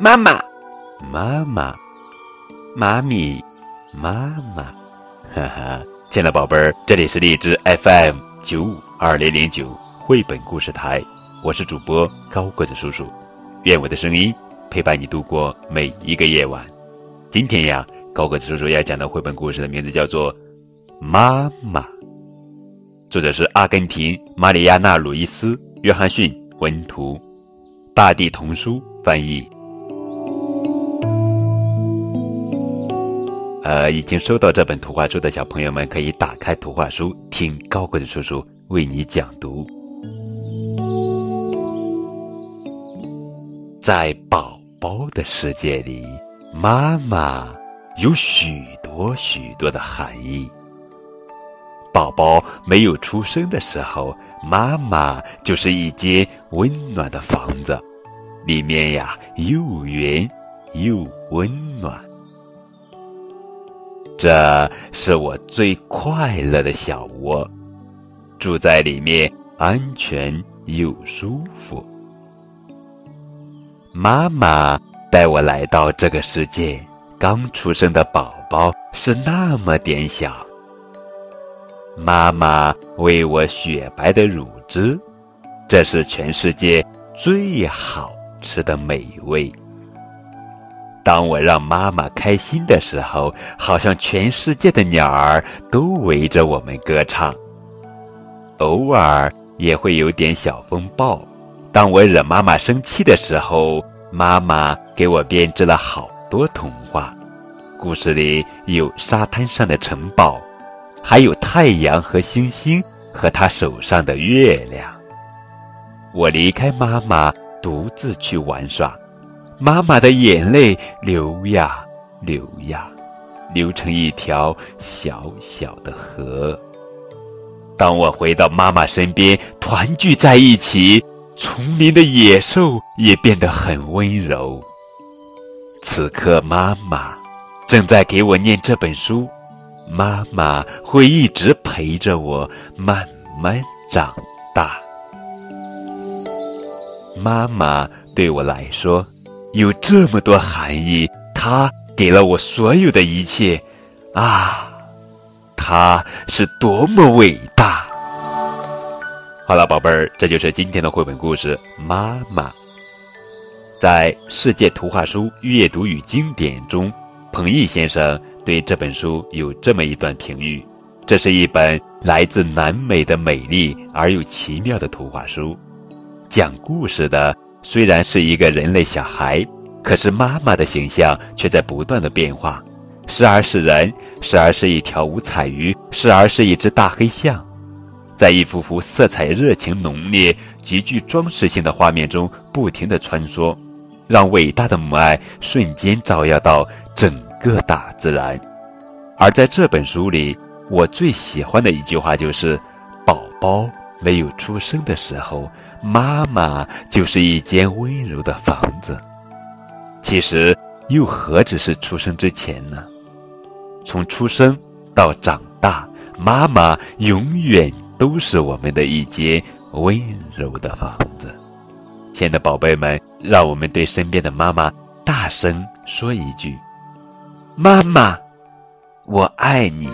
妈妈，妈妈，妈咪，妈妈，哈哈！亲爱的宝贝儿，这里是荔枝 FM 九五二零零九绘本故事台，我是主播高个子叔叔，愿我的声音陪伴你度过每一个夜晚。今天呀，高个子叔叔要讲的绘本故事的名字叫做《妈妈》，作者是阿根廷马里亚纳·鲁伊斯·约翰逊文图，大地童书翻译。呃，已经收到这本图画书的小朋友们，可以打开图画书，听高个子叔叔为你讲读。在宝宝的世界里，妈妈有许多许多的含义。宝宝没有出生的时候，妈妈就是一间温暖的房子，里面呀又圆又温暖。这是我最快乐的小窝，住在里面安全又舒服。妈妈带我来到这个世界，刚出生的宝宝是那么点小。妈妈喂我雪白的乳汁，这是全世界最好吃的美味。当我让妈妈开心的时候，好像全世界的鸟儿都围着我们歌唱。偶尔也会有点小风暴。当我惹妈妈生气的时候，妈妈给我编织了好多童话。故事里有沙滩上的城堡，还有太阳和星星和她手上的月亮。我离开妈妈，独自去玩耍。妈妈的眼泪流呀流呀，流成一条小小的河。当我回到妈妈身边，团聚在一起，丛林的野兽也变得很温柔。此刻，妈妈正在给我念这本书，妈妈会一直陪着我慢慢长大。妈妈对我来说。有这么多含义，他给了我所有的一切，啊，他是多么伟大！好了，宝贝儿，这就是今天的绘本故事《妈妈》。在《世界图画书阅读与经典》中，彭毅先生对这本书有这么一段评语：这是一本来自南美的美丽而又奇妙的图画书，讲故事的。虽然是一个人类小孩，可是妈妈的形象却在不断的变化，时而是人，时而是一条五彩鱼，时而是一只大黑象，在一幅幅色彩热情浓烈、极具装饰性的画面中不停地穿梭，让伟大的母爱瞬间照耀到整个大自然。而在这本书里，我最喜欢的一句话就是：“宝宝没有出生的时候。”妈妈就是一间温柔的房子，其实又何止是出生之前呢？从出生到长大，妈妈永远都是我们的一间温柔的房子。亲爱的宝贝们，让我们对身边的妈妈大声说一句：“妈妈，我爱你。”